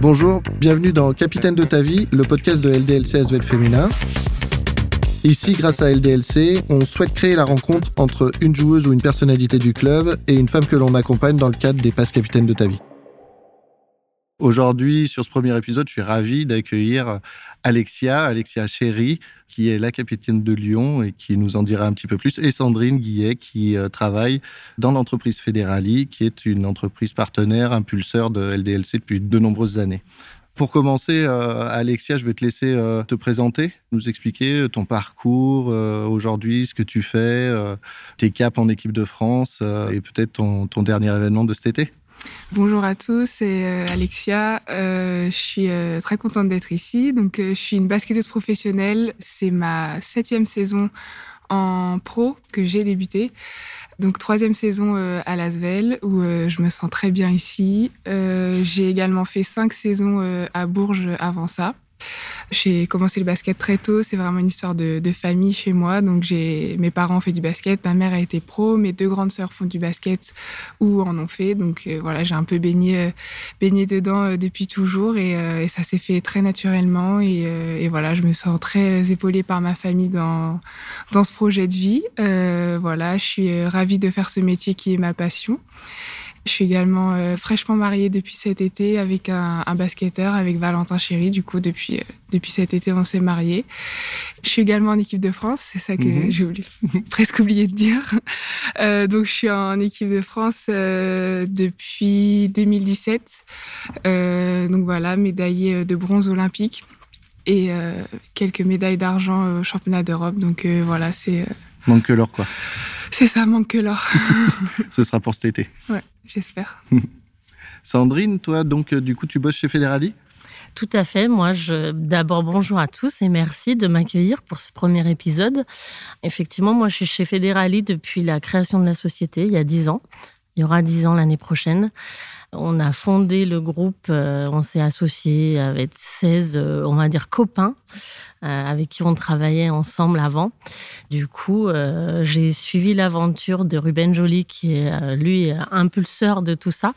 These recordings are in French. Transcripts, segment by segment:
Bonjour, bienvenue dans Capitaine de ta vie, le podcast de LDLC SVL Féminin. Ici, grâce à LDLC, on souhaite créer la rencontre entre une joueuse ou une personnalité du club et une femme que l'on accompagne dans le cadre des passes capitaines de ta vie. Aujourd'hui, sur ce premier épisode, je suis ravi d'accueillir Alexia, Alexia Chéry, qui est la capitaine de Lyon et qui nous en dira un petit peu plus, et Sandrine Guillet, qui euh, travaille dans l'entreprise Fédérali, qui est une entreprise partenaire, impulseur de LDLC depuis de nombreuses années. Pour commencer, euh, Alexia, je vais te laisser euh, te présenter, nous expliquer ton parcours aujourd'hui, ce que tu fais, tes caps en équipe de France et peut-être ton dernier événement de cet été. Bonjour à tous, c'est euh, Alexia. Euh, je suis euh, très contente d'être ici. Donc, je suis une basketteuse professionnelle. C'est ma septième saison en pro que j'ai débuté. Donc troisième saison à Lasvel où je me sens très bien ici. j'ai également fait cinq saisons à Bourges avant ça. J'ai commencé le basket très tôt. C'est vraiment une histoire de, famille chez moi. Donc, j'ai mes parents ont fait du basket. Ma mère a été pro. Mes deux grandes sœurs font du basket ou en ont fait. Donc, euh, voilà, j'ai un peu baigné, euh, dedans euh, depuis toujours. Et, ça s'est fait très naturellement. Et, voilà, je me sens très épaulée par ma famille dans, dans ce projet de vie. voilà, je suis ravie de faire ce métier qui est ma passion. Je suis également euh, fraîchement mariée depuis cet été avec un, basketteur, avec Valentin Chéry. Du coup, depuis, euh, depuis cet été, on s'est mariés. Je suis également en équipe de France, c'est ça que mhm. j'ai presque oublié de dire. Euh, donc, je suis en équipe de France depuis 2017. donc voilà, médaillée de bronze olympique et quelques médailles d'argent au championnat d'Europe. Donc voilà, c'est... Manque que l'or, quoi. C'est ça, manque que l'or. Ce sera pour cet été. Ouais j'espère. Sandrine, toi, donc, euh, du coup, tu bosses chez Federali? Tout à fait. Moi, je d'abord bonjour à tous et merci de m'accueillir pour ce premier épisode. Effectivement, moi, je suis chez Federali depuis la création de la société il y a dix ans. Il y aura dix ans l'année prochaine. On a fondé le groupe, euh, on s'est associé avec 16, euh, on va dire, copains euh, avec qui on travaillait ensemble avant. Du coup, j'ai suivi l'aventure de Ruben Joly, qui est, lui, impulseur de tout ça,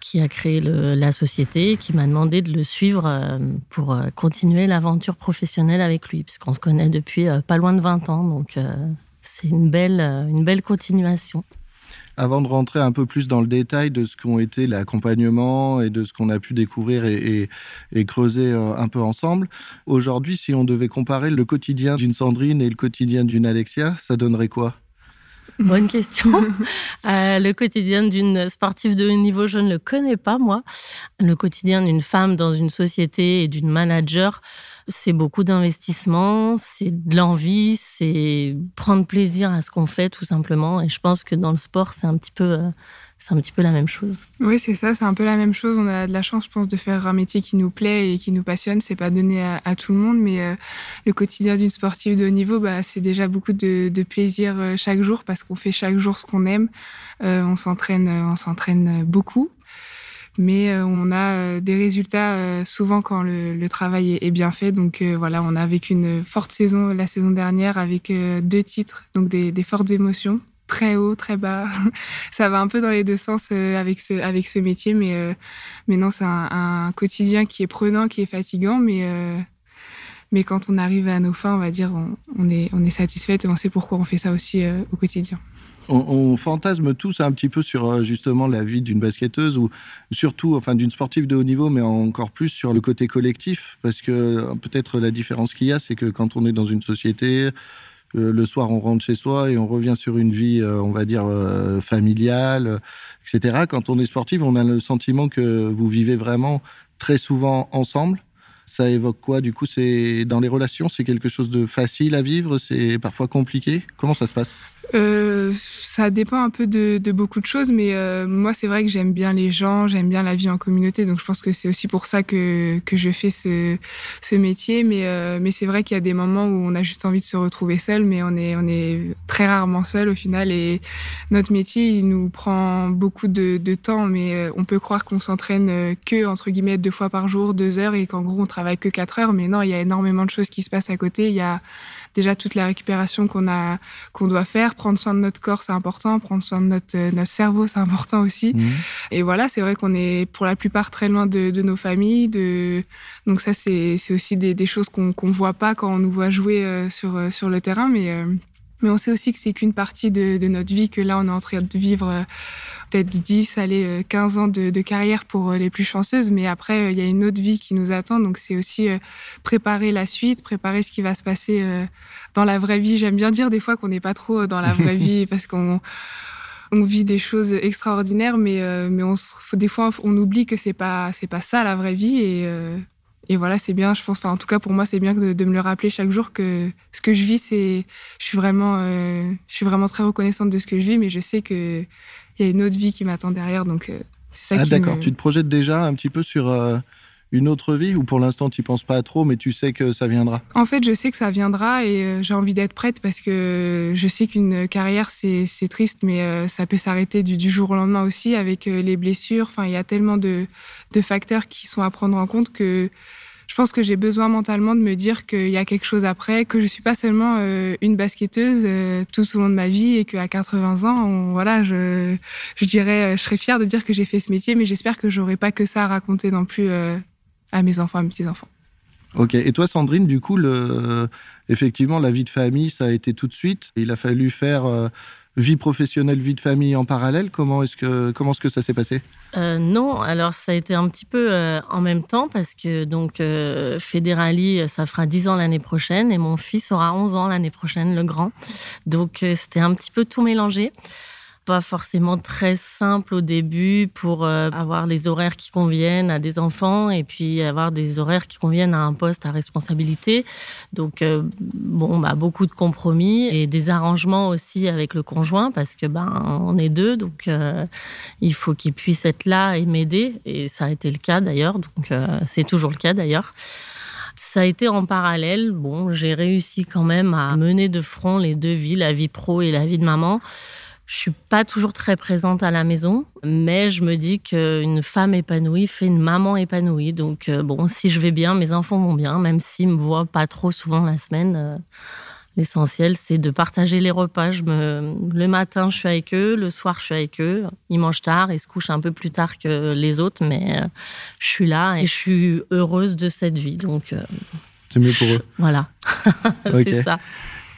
qui a créé la société, qui m'a demandé de le suivre pour continuer l'aventure professionnelle avec lui, puisqu'on se connaît depuis pas loin de 20 ans. Donc, c'est une belle, une belle continuation. Avant de rentrer un peu plus dans le détail de ce qu'ont été l'accompagnement et de ce qu'on a pu découvrir et, creuser euh, un peu ensemble, aujourd'hui, si on devait comparer le quotidien d'une Sandrine et le quotidien d'une Alexia, ça donnerait quoi? Bonne question. Euh, le quotidien d'une sportive de haut niveau, je ne le connais pas, moi. Le quotidien d'une femme dans une société et d'une manager, c'est beaucoup d'investissement, c'est de l'envie, c'est prendre plaisir à ce qu'on fait tout simplement. Et je pense que dans le sport, c'est un petit peu, euh, c'est un petit peu la même chose. Oui, c'est ça, c'est un peu la même chose. On a de la chance, je pense, de faire un métier qui nous plaît et qui nous passionne. C'est pas donné à, tout le monde, mais euh, le quotidien d'une sportive de haut niveau, bah, c'est déjà beaucoup de, plaisir euh, chaque jour parce qu'on fait chaque jour ce qu'on aime. on s'entraîne, on s'entraîne beaucoup mais euh, on a euh, des résultats euh, souvent quand le, travail est, bien fait. Donc voilà, on a vécu une forte saison la saison dernière avec deux titres, donc des, fortes émotions très haut, très bas. ça va un peu dans les deux sens avec ce, avec ce métier, mais, mais non, c'est un, quotidien qui est prenant, qui est fatigant, mais, mais quand on arrive à nos fins, on va dire, on, on est, on est satisfaite et on sait pourquoi on fait ça aussi au quotidien on, fantasme tous un petit peu sur euh, justement la vie d'une basketteuse ou surtout, enfin, d'une sportive de haut niveau, mais encore plus sur le côté collectif, parce que euh, peut-être la différence qu'il y a, c'est que quand on est dans une société, euh, le soir on rentre chez soi et on revient sur une vie, on va dire, familiale, etc. Quand on est sportive, on a le sentiment que vous vivez vraiment très souvent ensemble. Ça évoque quoi Du coup, c'est dans les relations, c'est quelque chose de facile à vivre, c'est parfois compliqué? Comment ça se passe? Euh, ça dépend un peu de, beaucoup de choses, mais euh, moi, c'est vrai que j'aime bien les gens, j'aime bien la vie en communauté, donc je pense que c'est aussi pour ça que, je fais ce, métier. Mais, euh, mais c'est vrai qu'il y a des moments où on a juste envie de se retrouver seul, mais on est, très rarement seul au final. Et notre métier, il nous prend beaucoup de, temps, mais on peut croire qu'on s'entraîne que, entre guillemets, deux fois par jour, deux heures, et qu'en gros, on travaille que quatre heures. Mais non, il y a énormément de choses qui se passent à côté. Déjà toute la récupération qu'on a, qu'on doit faire. Prendre soin de notre corps, c'est important. Prendre soin de notre, notre cerveau, c'est important aussi. Mmh. Et voilà, c'est vrai qu'on est pour la plupart très loin de, de nos familles. De... Donc ça, c'est aussi des, des choses qu'on ne voit pas quand on nous voit jouer sur, sur le terrain. Mais mais on sait aussi que c'est qu'une partie de, notre vie, que là, on est en train de vivre euh, peut-être 10, allez, 15 ans de, carrière pour euh, les plus chanceuses. Mais après, euh, il y a une autre vie qui nous attend. Donc, c'est aussi préparer la suite, préparer ce qui va se passer dans la vraie vie. J'aime bien dire des fois qu'on n'est pas trop dans la vraie vie parce qu'on on vit des choses extraordinaires, mais, mais on, des fois, on oublie que c'est pas, c'est pas ça la vraie vie. Et, et voilà, c'est bien, je pense, enfin, en tout cas pour moi, c'est bien de, me le rappeler chaque jour que ce que je vis, c'est, je suis vraiment, euh, je suis vraiment très reconnaissante de ce que je vis, mais je sais qu'il y a une autre vie qui m'attend derrière, donc euh, c'est ça ah, d'accord, tu te projettes déjà un petit peu sur euh, une autre vie ou pour l'instant tu penses pas trop, mais tu sais que ça viendra? En fait, je sais que ça viendra et euh, j'ai envie d'être prête parce que je sais qu'une carrière c'est triste, mais euh, ça peut s'arrêter du, jour au lendemain aussi avec euh, les blessures. Enfin, il y a tellement de, facteurs qui sont à prendre en compte que je pense que j'ai besoin mentalement de me dire qu'il y a quelque chose après, que je suis pas seulement une basketteuse tout au long de ma vie et qu'à 80 ans, voilà, je, je dirais, je serais fière de dire que j'ai fait ce métier, mais j'espère que j'aurai pas que ça à raconter non plus à mes enfants, à mes petits-enfants. Ok. Et toi, Sandrine, du coup, le... effectivement, la vie de famille, ça a été tout de suite. Il a fallu faire euh, vie professionnelle, vie de famille en parallèle. Comment est-ce que comment est-ce que ça s'est passé? Euh, Non. Alors, ça a été un petit peu euh, en même temps parce que donc Fédérali, ça fera 10 ans l'année prochaine et mon fils aura 11 ans l'année prochaine, le grand. Donc, c'était un petit peu tout mélangé pas forcément très simple au début pour euh, avoir les horaires qui conviennent à des enfants et puis avoir des horaires qui conviennent à un poste à responsabilité. Donc, euh, bon, bah, beaucoup de compromis et des arrangements aussi avec le conjoint parce que ben, on est deux, donc euh, il faut qu'il puisse être là et m'aider. Et ça a été le cas d'ailleurs, donc c'est toujours le cas d'ailleurs. Ça a été en parallèle. Bon, j'ai réussi quand même à mener de front les deux vies, la vie pro et la vie de maman. Je suis pas toujours très présente à la maison, mais je me dis qu'une femme épanouie fait une maman épanouie. Donc euh, bon, si je vais bien, mes enfants vont bien, même s'ils me voient pas trop souvent la semaine. Euh, l'essentiel, c'est de partager les repas. Je me... Le matin, je suis avec eux. Le soir, je suis avec eux. Ils mangent tard. Ils se couchent un peu plus tard que les autres. Mais euh, je suis là et je suis heureuse de cette vie. Donc, c'est mieux pour eux. Voilà. c'est ça.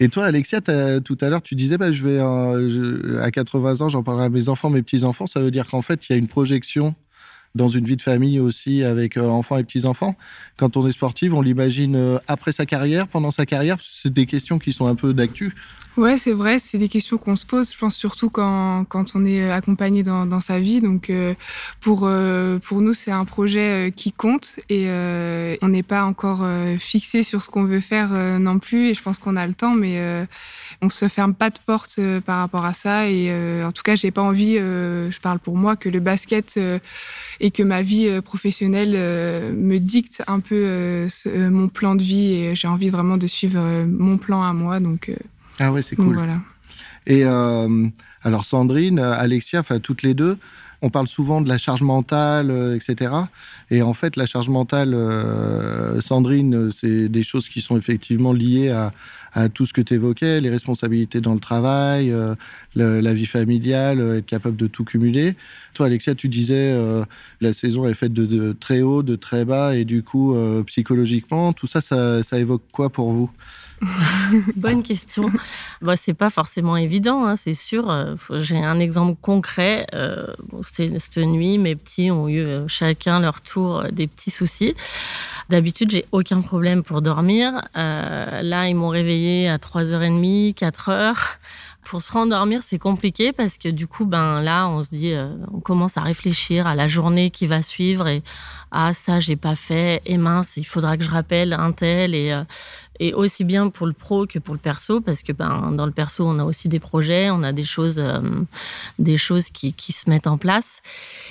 Et toi, Alexia, tout à l'heure, tu disais, bah, je vais euh, à 80 ans, j'en parlerai à mes enfants, mes petits-enfants. Ça veut dire qu'en fait, il y a une projection dans une vie de famille aussi avec euh, enfants et petits-enfants. Quand on est sportif, on l'imagine euh, après sa carrière, pendant sa carrière. C'est des questions qui sont un peu d'actu. Ouais, c'est vrai, c'est des questions qu'on se pose, je pense surtout quand, quand on est euh, accompagné dans, dans sa vie. Donc euh, pour, euh, pour nous, c'est un projet qui compte et on n'est pas encore fixé sur ce qu'on veut faire non plus. Et je pense qu'on a le temps, mais on se ferme pas de porte par rapport à ça. Et en tout cas, j'ai pas envie, je parle pour moi, que le basket et que ma vie professionnelle me dicte un peu mon plan de vie. Et j'ai envie vraiment de suivre mon plan à moi. Donc ah ouais, c'est cool. Voilà. Et euh, alors Sandrine, Alexia, enfin toutes les deux, on parle souvent de la charge mentale, euh, etc. Et en fait, la charge mentale, euh, Sandrine, c'est des choses qui sont effectivement liées à, tout ce que tu évoquais, les responsabilités dans le travail, la vie familiale, être capable de tout cumuler. Toi, Alexia, tu disais la saison est faite de, très haut, de très bas, et du coup, psychologiquement, tout ça, ça évoque quoi pour vous? Bonne question. Bah, c'est pas forcément évident, hein, c'est sûr. Euh, j'ai un exemple concret. Euh, cette nuit, mes petits ont eu euh, chacun leur tour des petits soucis. D'habitude, j'ai aucun problème pour dormir. là, ils m'ont réveillé à 3h30, 4h. Pour se rendormir, c'est compliqué parce que du coup, ben là, on se dit, on commence à réfléchir à la journée qui va suivre et ah ça j'ai pas fait et mince, il faudra que je rappelle un tel et et aussi bien pour le pro que pour le perso, parce que ben, dans le perso, on a aussi des projets, on a des choses, euh, des choses qui, qui, se mettent en place.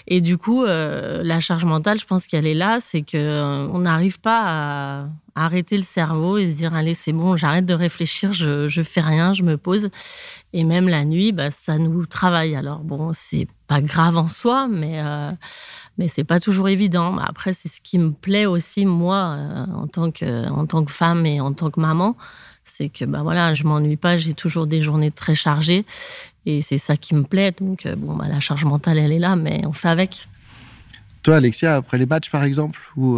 Et du coup, euh, la charge mentale, je pense qu'elle est là, c'est que euh, on n'arrive pas à, arrêter le cerveau et se dire allez, c'est bon, j'arrête de réfléchir, je, je fais rien, je me pose. Et même la nuit, bah, ça nous travaille. Alors bon, c'est pas grave en soi, mais mais c'est pas toujours évident. Après, c'est ce qui me plaît aussi moi euh, en tant que en tant que femme et en tant que maman, c'est que bah voilà, je m'ennuie pas, j'ai toujours des journées très chargées et c'est ça qui me plaît. Donc bon, bah, la charge mentale, elle est là, mais on fait avec. Toi, Alexia, après les matchs, par exemple, ou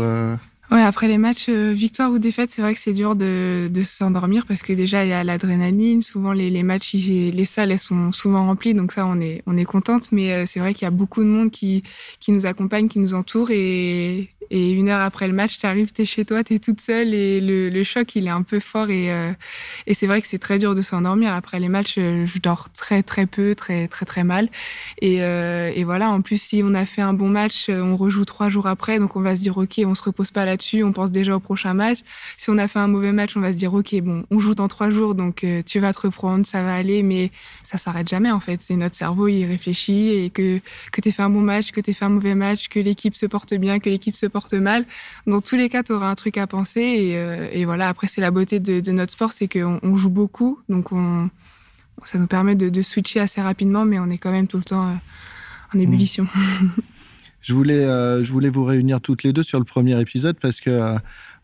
Ouais, après les matchs, euh, victoire ou défaite, c'est vrai que c'est dur de, de s'endormir parce que déjà il y a l'adrénaline. Souvent les, les matchs, les salles elles sont souvent remplies, donc ça on est on est contente. Mais euh, c'est vrai qu'il y a beaucoup de monde qui qui nous accompagne, qui nous entoure et et une heure après le match, tu arrives, tu es chez toi, tu es toute seule et le, choc, il est un peu fort. Et, euh, et c'est vrai que c'est très dur de s'endormir. Après les matchs, je dors très, très peu, très, très, très mal. Et, et, voilà, en plus, si on a fait un bon match, on rejoue trois jours après. Donc on va se dire, OK, on se repose pas là-dessus, on pense déjà au prochain match. Si on a fait un mauvais match, on va se dire, OK, bon, on joue dans trois jours, donc tu vas te reprendre, ça va aller. Mais ça s'arrête jamais, en fait. C'est notre cerveau, il réfléchit et que, que tu fait un bon match, que tu fait un mauvais match, que l'équipe se porte bien, que l'équipe se porte mal. Dans tous les cas, tu auras un truc à penser. Et, euh, voilà, après, c'est la beauté de, notre sport, c'est qu'on on joue beaucoup. Donc, on, ça nous permet de, switcher assez rapidement, mais on est quand même tout le temps euh, en ébullition. Je voulais, euh, je voulais vous réunir toutes les deux sur le premier épisode parce que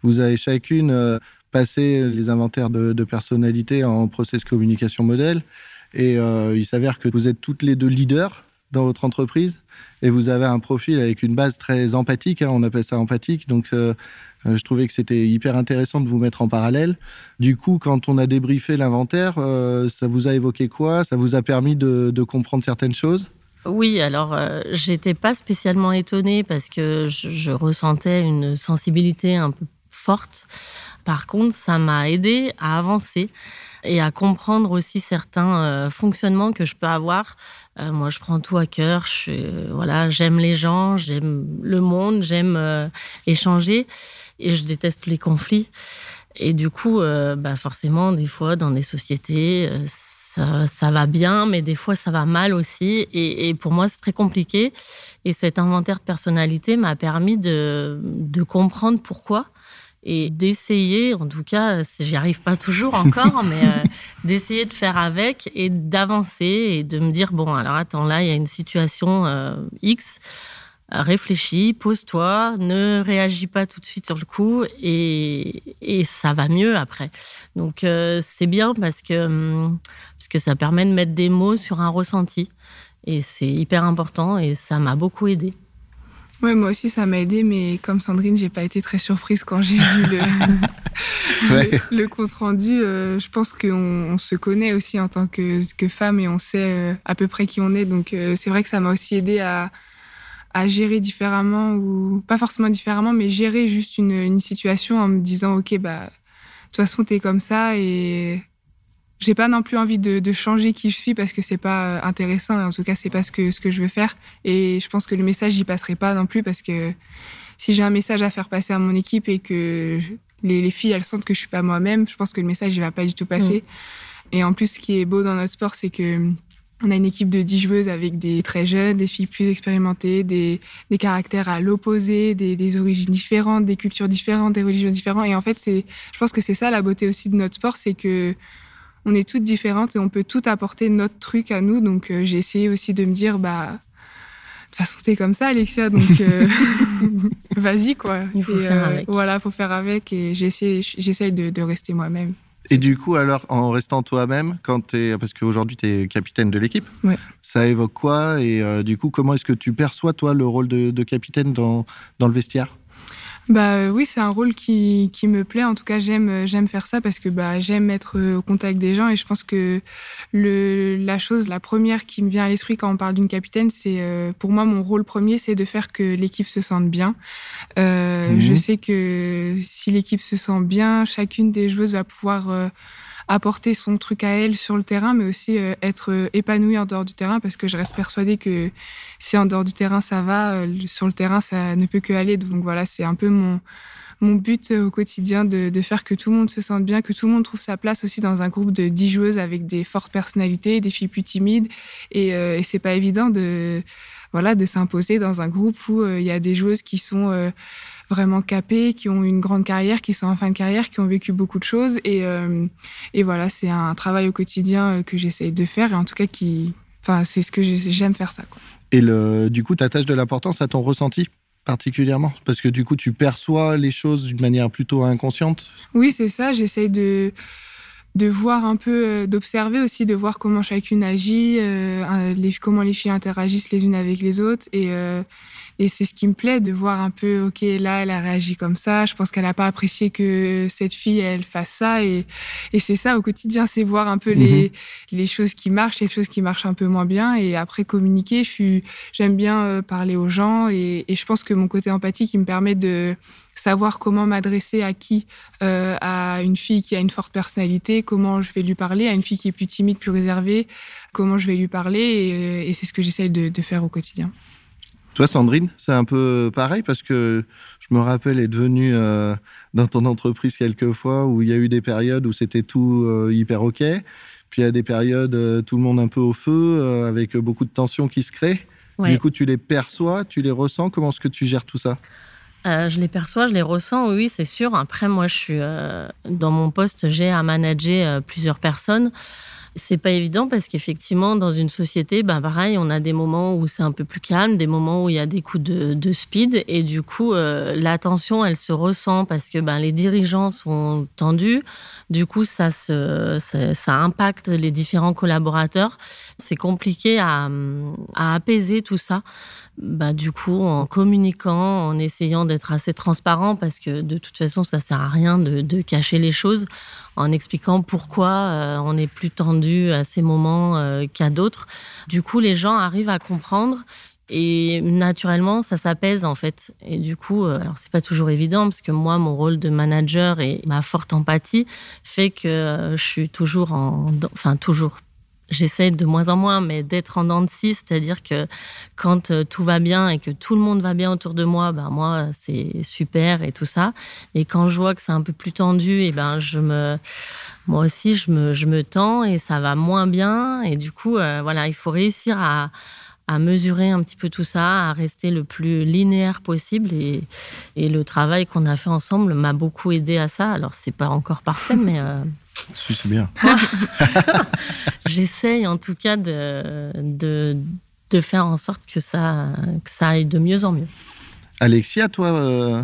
vous avez chacune passé les inventaires de, de personnalité en process communication modèle. Et il s'avère que vous êtes toutes les deux leaders dans votre entreprise et vous avez un profil avec une base très empathique, hein, on appelle ça empathique. Donc, euh, euh, je trouvais que c'était hyper intéressant de vous mettre en parallèle. Du coup, quand on a débriefé l'inventaire, euh, ça vous a évoqué quoi? Ça vous a permis de, comprendre certaines choses? Oui, alors j'étais pas spécialement étonnée parce que je, ressentais une sensibilité un peu forte. Par contre, ça m'a aidé à avancer et à comprendre aussi certains euh, fonctionnements que je peux avoir. Euh, moi, je prends tout à cœur. Euh, voilà, j'aime les gens, j'aime le monde, j'aime échanger et je déteste les conflits. Et du coup, bah forcément, des fois, dans des sociétés, ça, ça, va bien, mais des fois, ça va mal aussi. Et, et pour moi, c'est très compliqué. Et cet inventaire de personnalité m'a permis de, de comprendre pourquoi et d'essayer, en tout cas, j'y arrive pas toujours encore, mais euh, d'essayer de faire avec et d'avancer et de me dire bon, alors attends, là, il y a une situation euh, X, réfléchis, pose-toi, ne réagis pas tout de suite sur le coup et, et ça va mieux après. Donc euh, c'est bien parce que, hum, parce que ça permet de mettre des mots sur un ressenti et c'est hyper important et ça m'a beaucoup aidé. Ouais, moi aussi, ça m'a aidé, mais comme Sandrine, j'ai pas été très surprise quand j'ai vu le, le, compte rendu. Euh, je pense qu'on se connaît aussi en tant que, que femme et on sait euh, à peu près qui on est. Donc, euh, c'est vrai que ça m'a aussi aidé à, à gérer différemment ou pas forcément différemment, mais gérer juste une, une situation en me disant, OK, bah, de toute façon, t'es comme ça et j'ai pas non plus envie de, changer qui je suis parce que c'est pas euh, intéressant. En tout cas, c'est pas ce que, ce que je veux faire. Et je pense que le message, j'y passerai pas non plus parce que si j'ai un message à faire passer à mon équipe et que les, filles, elles sentent que je suis pas moi-même, je pense que le message, il va pas du tout passer. Mm. Et en plus, ce qui est beau dans notre sport, c'est que on a une équipe de 10 joueuses avec des très jeunes, des filles plus expérimentées, des, des caractères à l'opposé, des, des, origines différentes, des cultures différentes, des religions différentes. Et en fait, c'est, je pense que c'est ça la beauté aussi de notre sport, c'est que on est toutes différentes et on peut toutes apporter notre truc à nous. Donc euh, j'ai essayé aussi de me dire, bah, de toute façon, t'es comme ça, Alexia, donc euh, vas-y, quoi. Il faut faire euh, avec. Voilà, faut faire avec et j'essaie de, de, rester moi-même. Et du coup, alors, en restant toi-même, quand es, parce qu'aujourd'hui, tu es capitaine de l'équipe, ça évoque quoi Et du coup, comment est-ce que tu perçois, toi, le rôle de, de capitaine dans, dans le vestiaire? Bah euh, oui, c'est un rôle qui, qui, me plaît. En tout cas, j'aime euh, j'aime faire ça parce que bah j'aime être euh, au contact des gens et je pense que le la chose la première qui me vient à l'esprit quand on parle d'une capitaine, c'est pour moi mon rôle premier, c'est de faire que l'équipe se sente bien. Euh, Je mhm. sais que si l'équipe se sent bien, chacune des joueuses va pouvoir apporter son truc à elle sur le terrain, mais aussi euh, être euh, épanouie en dehors du terrain, parce que je reste persuadée que si en dehors du terrain ça va, euh, sur le terrain ça ne peut que aller. Donc voilà, c'est un peu mon mon but au quotidien de, de, faire que tout le monde se sente bien, que tout le monde trouve sa place aussi dans un groupe de 10 joueuses avec des fortes personnalités, des filles plus timides. Et, euh, et c'est pas évident de, voilà, de s'imposer dans un groupe où il y a des joueuses qui sont vraiment capés, qui ont une grande carrière, qui sont en fin de carrière, qui ont vécu beaucoup de choses. Et, euh, et voilà, c'est un travail au quotidien euh, que j'essaye de faire et en tout cas qui, enfin, c'est ce que j'aime faire ça. Quoi. Et le, du coup, tu attaches de l'importance à ton ressenti particulièrement? Parce que du coup, tu perçois les choses d'une manière plutôt inconsciente? Oui, c'est ça. J'essaye de de voir un peu, euh, d'observer aussi, de voir comment chacune agit, euh, les, comment les filles interagissent les unes avec les autres. Et, euh, et c'est ce qui me plaît, de voir un peu, OK, là, elle a réagi comme ça. Je pense qu'elle n'a pas apprécié que cette fille, elle fasse ça. Et, et c'est ça au quotidien, c'est voir un peu les, mhm. les choses qui marchent, les choses qui marchent un peu moins bien. Et après, communiquer, j'aime bien parler aux gens. Et, et je pense que mon côté empathique, il me permet de savoir comment m'adresser à qui, euh, à une fille qui a une forte personnalité, comment je vais lui parler, à une fille qui est plus timide, plus réservée, comment je vais lui parler, et, euh, c'est ce que j'essaye de, faire au quotidien. Toi, Sandrine, c'est un peu pareil parce que je me rappelle être venue euh, dans ton entreprise quelques fois où il y a eu des périodes où c'était tout hyper OK. Puis il y a des périodes, tout le monde un peu au feu, avec beaucoup de tensions qui se créent. Du coup, tu les perçois, tu les ressens? Comment est-ce que tu gères tout ça? Euh, je les perçois, je les ressens, oui, c'est sûr. Après, moi, je suis euh, dans mon poste, j'ai à manager euh, plusieurs personnes. C'est pas évident parce qu'effectivement, dans une société, bah, pareil, on a des moments où c'est un peu plus calme, des moments où il y a des coups de, speed. Et du coup, la tension, elle se ressent parce que bah, les dirigeants sont tendus. Du coup, ça, se, ça, impacte les différents collaborateurs. C'est compliqué à, à apaiser tout ça bah, du coup, en communiquant, en essayant d'être assez transparent, parce que de toute façon, ça sert à rien de, cacher les choses, en expliquant pourquoi euh, on est plus tendu à ces moments euh, qu'à d'autres. Du coup, les gens arrivent à comprendre et naturellement, ça s'apaise en fait. Et du coup, euh, alors c'est pas toujours évident parce que moi, mon rôle de manager et ma forte empathie fait que je suis toujours en, enfin toujours j'essaie de moins en moins, mais d'être en dents de scie, c'est-à-dire que quand euh, tout va bien et que tout le monde va bien autour de moi, ben moi c'est super et tout ça. Et quand je vois que c'est un peu plus tendu, et ben je me, moi aussi je me, je me tends et ça va moins bien. Et du coup, euh, voilà, il faut réussir à, à mesurer un petit peu tout ça, à rester le plus linéaire possible. Et, et le travail qu'on a fait ensemble m'a beaucoup aidé à ça. Alors, c'est pas encore parfait, mais. Euh, si, c'est bien. J'essaye en tout cas de, de, de, faire en sorte que ça, que ça aille de mieux en mieux. Alexia, toi, euh,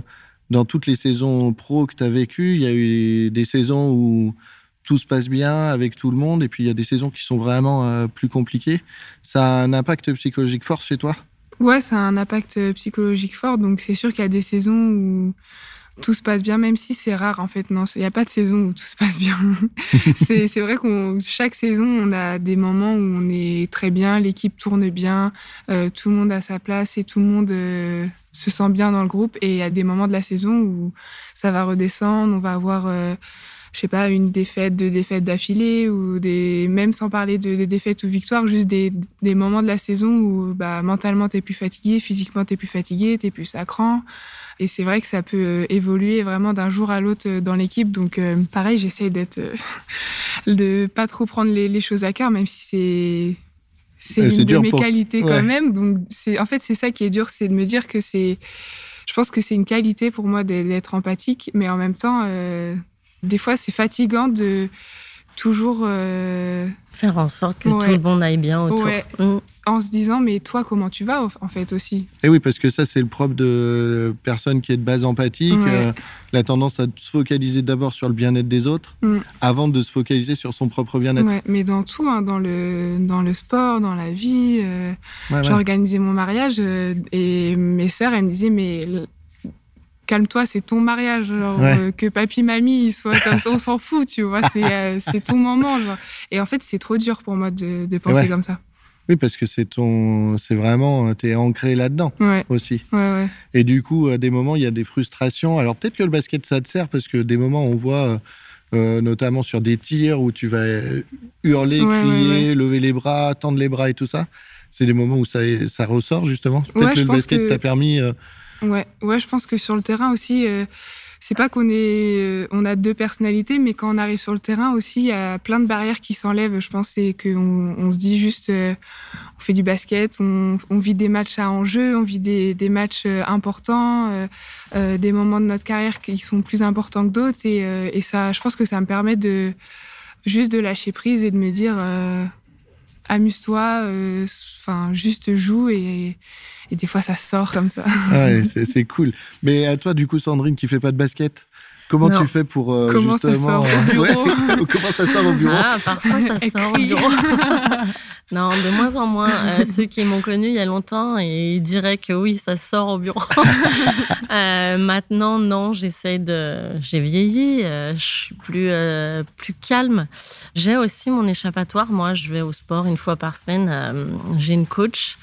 dans toutes les saisons pro que tu as vécues, il y a eu des saisons où tout se passe bien avec tout le monde, et puis il y a des saisons qui sont vraiment euh, plus compliquées. Ça a un impact psychologique fort chez toi? Ouais, ça a un impact psychologique fort. Donc c'est sûr qu'il y a des saisons où tout se passe bien, même si c'est rare en fait. Non, il n'y a pas de saison où tout se passe bien. c'est vrai qu'on chaque saison, on a des moments où on est très bien, l'équipe tourne bien, euh, tout le monde a sa place et tout le monde euh, se sent bien dans le groupe. Et il y a des moments de la saison où ça va redescendre, on va avoir euh, je sais pas, une défaite, deux défaites d'affilée, ou des, même sans parler de, défaites ou victoires, juste des, des, moments de la saison où bah, mentalement t'es plus fatigué, physiquement t'es plus fatigué, t'es plus sacrant. Et c'est vrai que ça peut euh, évoluer vraiment d'un jour à l'autre euh, dans l'équipe. Donc, euh, pareil, j'essaye d'être, de pas trop prendre les, choses à cœur, même si c'est c'est une de mes qualités quand même. Donc, c'est, en fait, c'est ça qui est dur, c'est de me dire que c'est, je pense que c'est une qualité pour moi d'être empathique, mais en même temps, des fois, c'est fatigant de toujours euh, faire en sorte que tout le monde aille bien autour. Mm. En se disant, mais toi, comment tu vas en fait aussi? Et eh oui, parce que ça, c'est le propre de personne qui est de base empathique. Euh, la tendance à se focaliser d'abord sur le bien-être des autres mm. avant de se focaliser sur son propre bien-être. mais dans tout, hein, dans, le, dans le sport, dans la vie. Euh, j'ai organisé mon mariage et mes sœurs, elles me disaient, mais calme-toi, c'est ton mariage. Euh, que papy, mamie, soient comme ça, on s'en fout, tu vois, c'est euh, ton moment. Et en fait, c'est trop dur pour moi de, penser comme ça. Oui, parce que c'est ton, c'est vraiment, es ancré là-dedans aussi. Et du coup, à des moments, il y a des frustrations. Alors peut-être que le basket, ça te sert parce que des moments, on voit, euh, notamment sur des tirs où tu vas hurler, crier, lever les bras, tendre les bras et tout ça. C'est des moments où ça, ça ressort justement. Peut-être que le basket t'a permis Ouais, ouais, je pense que sur le terrain aussi, euh, c'est pas qu'on est, euh, on a deux personnalités, mais quand on arrive sur le terrain aussi, il y a plein de barrières qui s'enlèvent. Je pense et qu'on on se dit juste, euh, on fait du basket, on, vit des matchs à enjeu, on vit des, matchs importants, des moments de notre carrière qui sont plus importants que d'autres, et, ça, je pense que ça me permet de juste de lâcher prise et de me dire, amuse-toi, enfin juste joue et des fois, ça sort comme ça. Ah c'est cool. Mais à toi, du coup, Sandrine, qui fait pas de basket, Comment tu fais pour euh, comment justement ça sort au bureau comment ça sort au bureau Ah, parfois ça sort au bureau. non, de moins en moins. Euh, ceux qui m'ont connu il y a longtemps, ils diraient que oui, ça sort au bureau. Euh, maintenant, non, j'essaie de. J'ai vieilli, je suis plus plus calme. J'ai aussi mon échappatoire. Moi, je vais au sport une fois par semaine. J'ai une coach.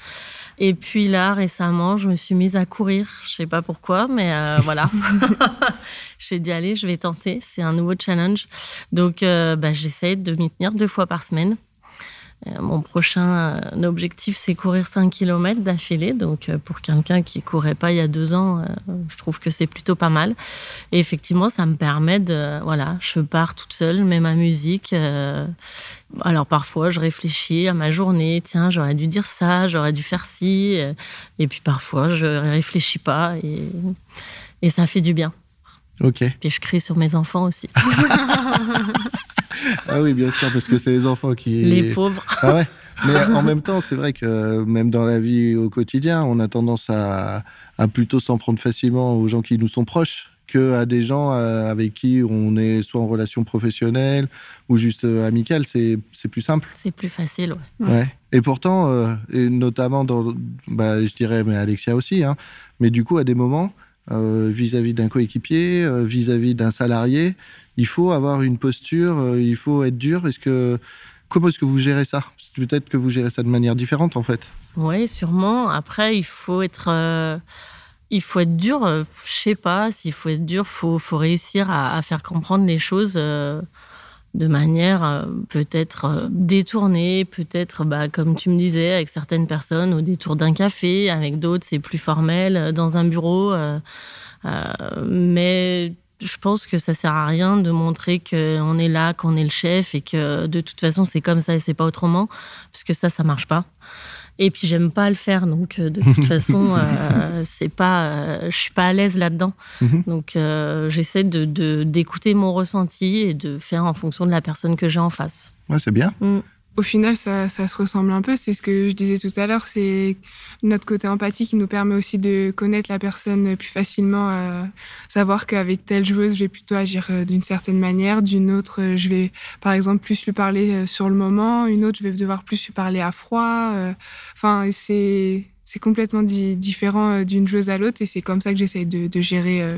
Et puis là, récemment, je me suis mise à courir. Je sais pas pourquoi, mais euh, voilà. J'ai dit, allez, je vais tenter. C'est un nouveau challenge. Donc, euh, bah, j'essaie de m'y tenir deux fois par semaine. Euh, mon prochain objectif, c'est courir 5 km d'affilée. Donc, pour quelqu'un qui courait pas il y a deux ans, je trouve que c'est plutôt pas mal. Et effectivement, ça me permet de. Voilà, je pars toute seule, mets ma musique. Alors parfois, je réfléchis à ma journée. Tiens, j'aurais dû dire ça, j'aurais dû faire ci. Et puis parfois, je réfléchis pas et, et ça fait du bien. Ok. Puis je crie sur mes enfants aussi. ah oui, bien sûr, parce que c'est les enfants qui. Les pauvres. Ah ouais. Mais en même temps, c'est vrai que même dans la vie au quotidien, on a tendance à, à plutôt s'en prendre facilement aux gens qui nous sont proches à des gens euh, avec qui on est soit en relation professionnelle ou juste euh, amicale. C'est plus simple. C'est plus facile, ouais. ouais. Et pourtant, euh, et notamment dans, bah, je dirais, mais Alexia aussi, hein, mais du coup, à des moments, vis-à-vis d'un coéquipier, vis-à-vis d'un salarié, il faut avoir une posture, il faut être dur. Est-ce que, comment est-ce que vous gérez ça? Peut-être que vous gérez ça de manière différente, en fait. Oui, sûrement. Après, il faut être il faut être dur, euh, je sais pas, s'il faut être dur, faut, faut réussir à, faire comprendre les choses euh, de manière euh, peut-être détournée, peut-être, bah, comme tu me disais, avec certaines personnes au détour d'un café, avec d'autres c'est plus formel, dans un bureau. mais je pense que ça sert à rien de montrer qu'on est là, qu'on est le chef et que de toute façon c'est comme ça et c'est pas autrement, parce que ça, ça marche pas. Et puis j'aime pas le faire, donc euh, de toute façon, euh, c'est pas, euh, je suis pas à l'aise là-dedans. Mhm. Donc j'essaie de d'écouter mon ressenti et de faire en fonction de la personne que j'ai en face. Ouais, c'est bien. Mm au final, ça, se ressemble un peu. C'est ce que je disais tout à l'heure, c'est notre côté empathie qui nous permet aussi de connaître la personne plus facilement, euh, savoir qu'avec telle joueuse, je vais plutôt agir euh, d'une certaine manière, d'une autre, euh, je vais par exemple plus lui parler sur le moment, une autre, je vais devoir plus lui parler à froid. Enfin, c'est c'est complètement différent d'une joueuse à l'autre et c'est comme ça que j'essaye de, de, gérer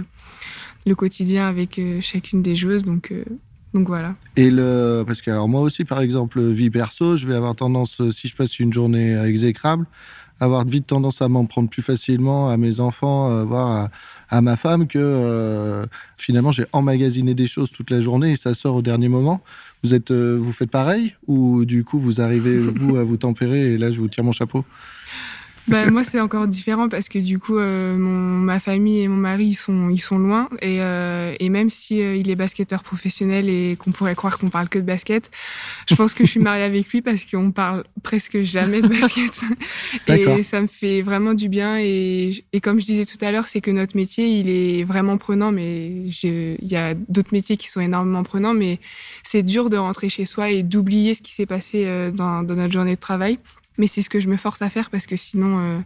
le quotidien avec chacune des joueuses. Donc donc voilà. Et le, parce que alors moi aussi, par exemple, vie perso, je vais avoir tendance, euh, si je passe une journée exécrable, avoir vite tendance à m'en prendre plus facilement à mes enfants, euh, voire à, ma femme, que euh, finalement j'ai emmagasiné des choses toute la journée et ça sort au dernier moment. Vous êtes, vous faites pareil ou du coup vous arrivez vous à vous tempérer et là je vous tire mon chapeau? Bah, moi, c'est encore différent parce que du coup, euh, mon, ma famille et mon mari, ils sont, ils sont loin. Et, euh, et même si euh, il est basketteur professionnel et qu'on pourrait croire qu'on parle que de basket, je pense que je suis mariée avec lui parce qu'on parle presque jamais de basket. et ça me fait vraiment du bien. Et, et comme je disais tout à l'heure, c'est que notre métier, il est vraiment prenant. Mais il y a d'autres métiers qui sont énormément prenants. Mais c'est dur de rentrer chez soi et d'oublier ce qui s'est passé dans, dans notre journée de travail. Mais c'est ce que je me force à faire parce que sinon, euh,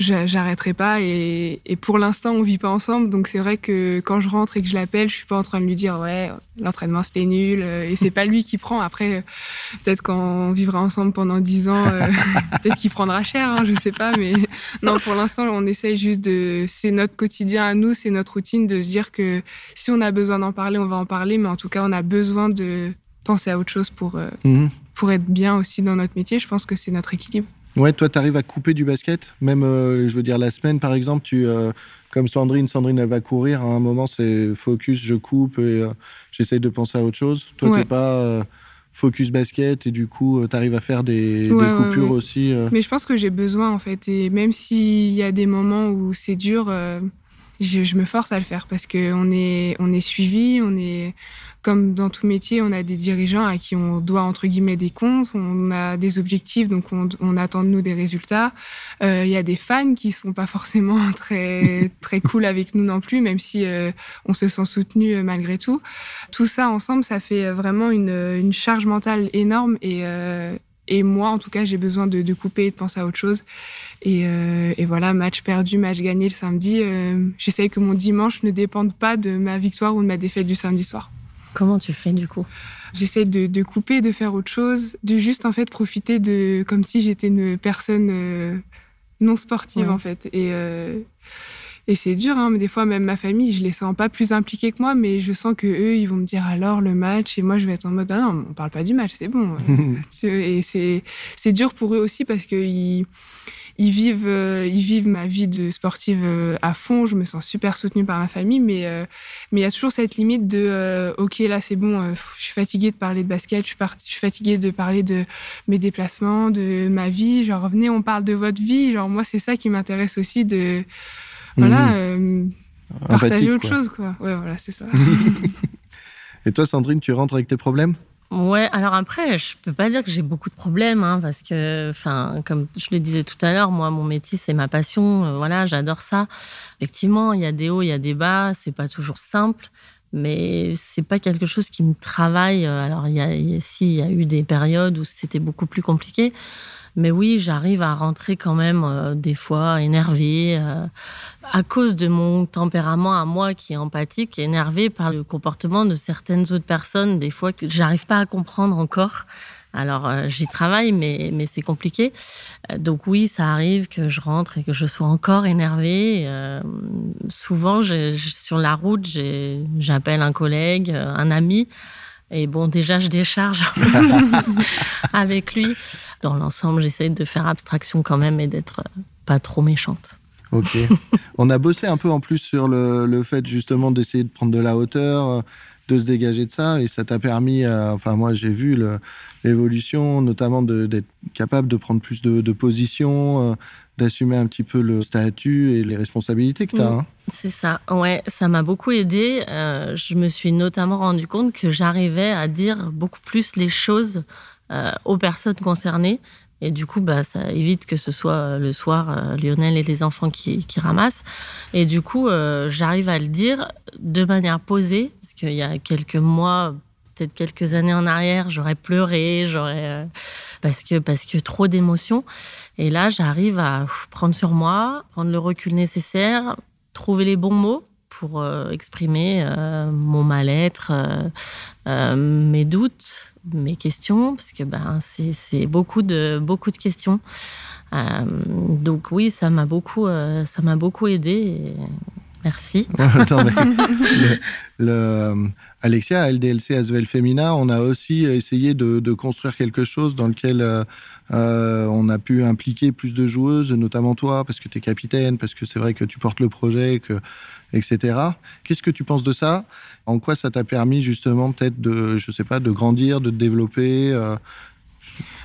j'arrêterai pas. Et, pour l'instant, on vit pas ensemble. Donc c'est vrai que quand je rentre et que je l'appelle, je suis pas en train de lui dire ouais, l'entraînement c'était nul. Euh, et c'est pas lui qui prend. Après, peut-être quand on vivra ensemble pendant dix ans, euh, peut-être qu'il prendra cher. Hein, je sais pas. Mais non, pour l'instant, on essaye juste de. C'est notre quotidien à nous, c'est notre routine de se dire que si on a besoin d'en parler, on va en parler. Mais en tout cas, on a besoin de penser à autre chose pour. Mhm pour être bien aussi dans notre métier, je pense que c'est notre équilibre. Ouais, toi, tu arrives à couper du basket? Même, euh, je veux dire, la semaine, par exemple, tu, euh, comme Sandrine, Sandrine, elle va courir. À un moment, c'est focus, je coupe et euh, j'essaye de penser à autre chose. Toi, tu n'es pas focus basket et du coup, tu arrives à faire des, coupures aussi. Mais je pense que j'ai besoin, en fait. Et même s'il y a des moments où c'est dur, je, me force à le faire parce qu'on est, on est suivi, on est comme dans tout métier, on a des dirigeants à qui on doit entre guillemets des comptes, on a des objectifs, donc on, attend de nous des résultats. Euh, il y a des fans qui sont pas forcément très très cool avec nous non plus, même si euh, on se sent soutenu euh, malgré tout. Tout ça ensemble, ça fait vraiment une charge mentale énorme et Et moi, en tout cas, j'ai besoin de, de, couper et de penser à autre chose. Et, euh, et voilà, match perdu, match gagné le samedi. Euh, J'essaye que mon dimanche ne dépende pas de ma victoire ou de ma défaite du samedi soir. Comment tu fais du coup? J'essaie de, de, couper, de faire autre chose, de juste en fait profiter de comme si j'étais une personne euh, non sportive ouais. en fait. Et, euh, et c'est dur, hein, mais des fois même ma famille, je les sens pas plus impliqués que moi, mais je sens que eux, ils vont me dire alors le match, et moi je vais être en mode ah non, on parle pas du match, c'est bon. et c'est dur pour eux aussi parce que ils ils vivent, euh, ils vivent ma vie de sportive euh, à fond. Je me sens super soutenue par ma famille, mais euh, mais il y a toujours cette limite de ok là c'est bon, je suis fatiguée de parler de basket, je suis, je suis fatiguée de parler de mes déplacements, de ma vie. Genre venez, on parle de votre vie. Genre moi c'est ça qui m'intéresse aussi de voilà mmh. partager autre quoi. chose quoi. Ouais voilà c'est ça. Et toi Sandrine, tu rentres avec tes problèmes? Ouais, alors après, je peux pas dire que j'ai beaucoup de problèmes, hein, parce que, enfin, comme je le disais tout à l'heure, moi, mon métier, c'est ma passion. Euh, voilà, j'adore ça. Effectivement, il y a des hauts, il y a des bas. C'est pas toujours simple, mais c'est pas quelque chose qui me travaille. Alors, il y a, il y a, si, il y a eu des périodes où c'était beaucoup plus compliqué. Mais oui, j'arrive à rentrer quand même euh, des fois énervée euh, à cause de mon tempérament à moi qui est empathique, énervée par le comportement de certaines autres personnes, des fois que j'arrive pas à comprendre encore. Alors euh, j'y travaille, mais, mais c'est compliqué. Donc oui, ça arrive que je rentre et que je sois encore énervée. Souvent, sur la route, j'appelle un collègue, un ami. Et bon, déjà, je décharge avec lui dans l'ensemble, j'essaie de faire abstraction quand même et d'être pas trop méchante. Ok. On a bossé un peu en plus sur le, le fait justement d'essayer de prendre de la hauteur, de se dégager de ça, et ça t'a permis, euh, enfin moi j'ai vu l'évolution, notamment d'être capable de prendre plus de, de position, euh, d'assumer un petit peu le statut et les responsabilités que tu as. Mmh, hein. C'est ça, ouais, ça m'a beaucoup aidé. Euh, je me suis notamment rendu compte que j'arrivais à dire beaucoup plus les choses euh, aux personnes concernées. Et du coup, bah, ça évite que ce soit le soir euh, Lionel et les enfants qui, qui ramassent. Et du coup, euh, j'arrive à le dire de manière posée, parce qu'il y a quelques mois, peut-être quelques années en arrière, j'aurais pleuré, j'aurais euh, parce que parce que trop d'émotions. Et là, j'arrive à prendre sur moi, prendre le recul nécessaire, trouver les bons mots pour euh, exprimer euh, mon mal-être, mes doutes mes questions parce que ben c'est beaucoup de beaucoup de questions. Euh, donc oui ça m'a beaucoup euh, beaucoup aidé merci. Le, le, Alexia LDLC Asvel Femina on a aussi essayé de, construire quelque chose dans lequel euh, on a pu impliquer plus de joueuses notamment toi parce que tu es capitaine parce que c'est vrai que tu portes le projet etc. Qu'est-ce que tu penses de ça? En quoi ça t'a permis justement peut-être de, je sais pas, de grandir, de te développer euh...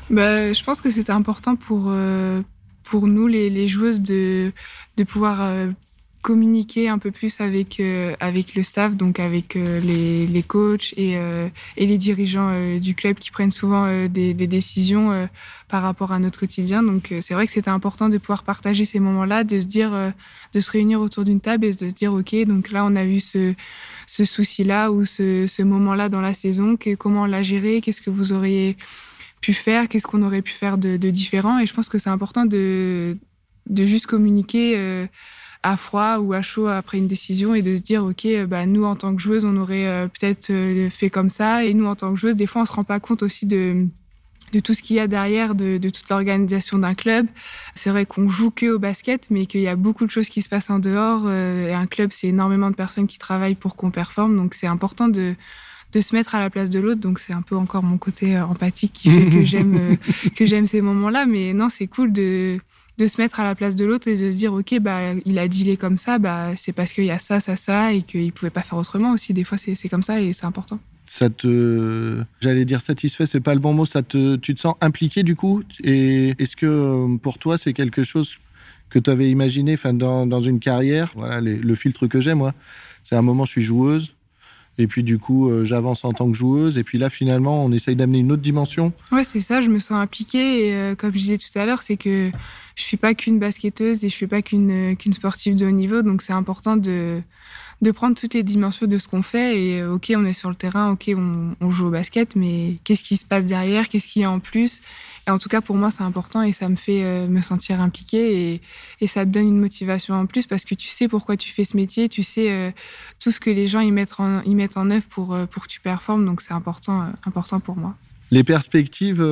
bah, Je pense que c'était important pour, euh, pour nous, les, les joueuses, de, de pouvoir euh, communiquer un peu plus avec, euh, avec le staff, donc avec euh, les, les coachs et, euh, et les dirigeants du club qui prennent souvent des, décisions par rapport à notre quotidien. Donc c'est vrai que c'était important de pouvoir partager ces moments-là, de se dire, de se réunir autour d'une table et de se dire, OK, donc là on a eu ce, ce souci-là ou ce, ce moment-là dans la saison, que, comment on l'a géré, qu'est-ce que vous auriez pu faire, qu'est-ce qu'on aurait pu faire de, de différent? Et je pense que c'est important de, de juste communiquer. Euh, à froid ou à chaud après une décision et de se dire ok bah nous en tant que joueuse on aurait euh, peut-être euh, fait comme ça. Et nous en tant que joueuse des fois on se rend pas compte aussi de de tout ce qu'il y a derrière de, de toute l'organisation d'un club. C'est vrai qu'on joue que au basket mais qu'il y a beaucoup de choses qui se passent en dehors euh, et un club c'est énormément de personnes qui travaillent pour qu'on performe. Donc c'est important de de se mettre à la place de l'autre. Donc c'est un peu encore mon côté euh, empathique qui fait que j'aime euh, que j'aime ces moments là mais non c'est cool de de se mettre à la place de l'autre et de se dire ok bah il a dealé comme ça bah c'est parce qu'il y a ça ça ça et qu'il pouvait pas faire autrement aussi. Des fois c'est comme ça et c'est important. Ça te j'allais dire satisfait c'est pas le bon mot ça te tu te sens impliqué du coup? Et est-ce que pour toi c'est quelque chose que tu avais imaginé enfin dans, dans une carrière? Voilà le filtre que j'ai moi. C'est un moment je suis joueuse et puis du coup euh, j'avance en tant que joueuse. Et puis là finalement on essaye d'amener une autre dimension. Ouais c'est ça je me sens impliquée. Et euh, comme je disais tout à l'heure c'est que je suis pas qu'une basketteuse et je suis pas qu'une qu'une sportive de haut niveau. Donc c'est important de de prendre toutes les dimensions de ce qu'on fait. Et euh, ok, on est sur le terrain, ok, on, joue au basket, mais qu'est-ce qui se passe derrière? Qu'est-ce qu'il y a en plus? Et en tout cas, pour moi, c'est important et ça me fait euh, me sentir impliquée et, ça te donne une motivation en plus parce que tu sais pourquoi tu fais ce métier, tu sais euh, tout ce que les gens y mettent en, mettent en œuvre pour, pour que tu performes. Donc c'est important, important pour moi. Les perspectives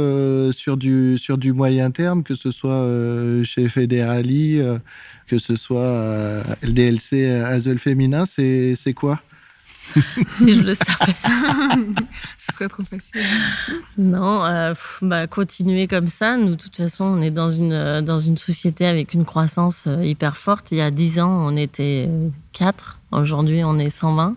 sur, du, sur du moyen terme, que ce soit chez Federali, que ce soit LDLC Azel Féminin, c'est quoi? Si je le savais. Ce serait trop facile. Non, euh, bah, continuer comme ça. Nous, de toute façon, on est dans une, euh, dans une société avec une croissance euh, hyper forte. Il y a 10 ans, on était 4. Aujourd'hui, on est 120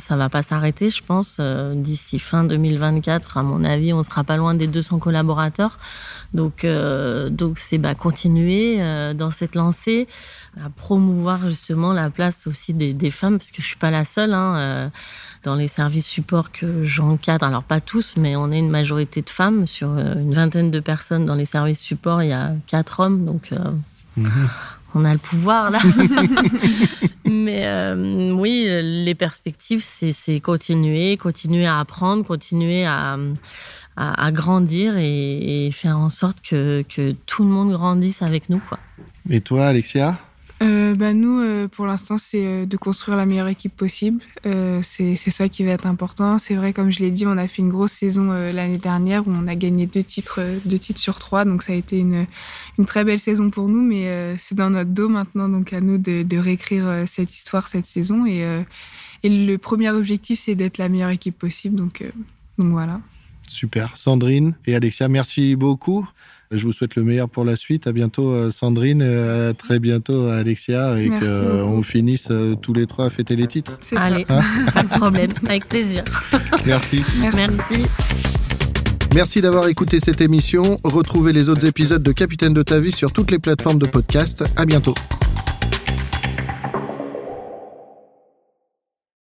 ça va pas s'arrêter, je pense. Euh, d'ici fin 2024, à mon avis, on sera pas loin des 200 collaborateurs. Donc, euh, donc c'est bah, continuer euh, dans cette lancée, à promouvoir justement la place aussi des, femmes, parce que je suis pas la seule. Hein, dans les services support que j'encadre, alors pas tous, mais on est une majorité de femmes. Sur une vingtaine de personnes dans les services support, il y a quatre hommes. Donc, mmh on a le pouvoir là. Mais euh, oui, les perspectives, c'est continuer, continuer à apprendre, continuer à, grandir et, faire en sorte que, que, tout le monde grandisse avec nous. Quoi. Et toi, Alexia? Euh, bah, Nous, euh, pour l'instant, c'est euh, de construire la meilleure équipe possible. c'est ça qui va être important. C'est vrai, comme je l'ai dit, on a fait une grosse saison l'année dernière où on a gagné deux titres, deux titres sur trois. Donc ça a été une, très belle saison pour nous, mais c'est dans notre dos maintenant. Donc à nous de, réécrire cette histoire, cette saison. Et, le premier objectif, c'est d'être la meilleure équipe possible. Donc voilà. Super. Sandrine et Alexia, merci beaucoup. Je vous souhaite le meilleur pour la suite. À bientôt, euh, Sandrine. À très bientôt, Alexia. Et qu'on finisse euh, tous les trois à fêter les titres. Allez, hein pas de problème. Avec plaisir. Merci. Merci. Merci d'avoir écouté cette émission. Retrouvez les autres épisodes de Capitaine de ta vie sur toutes les plateformes de podcast. À bientôt.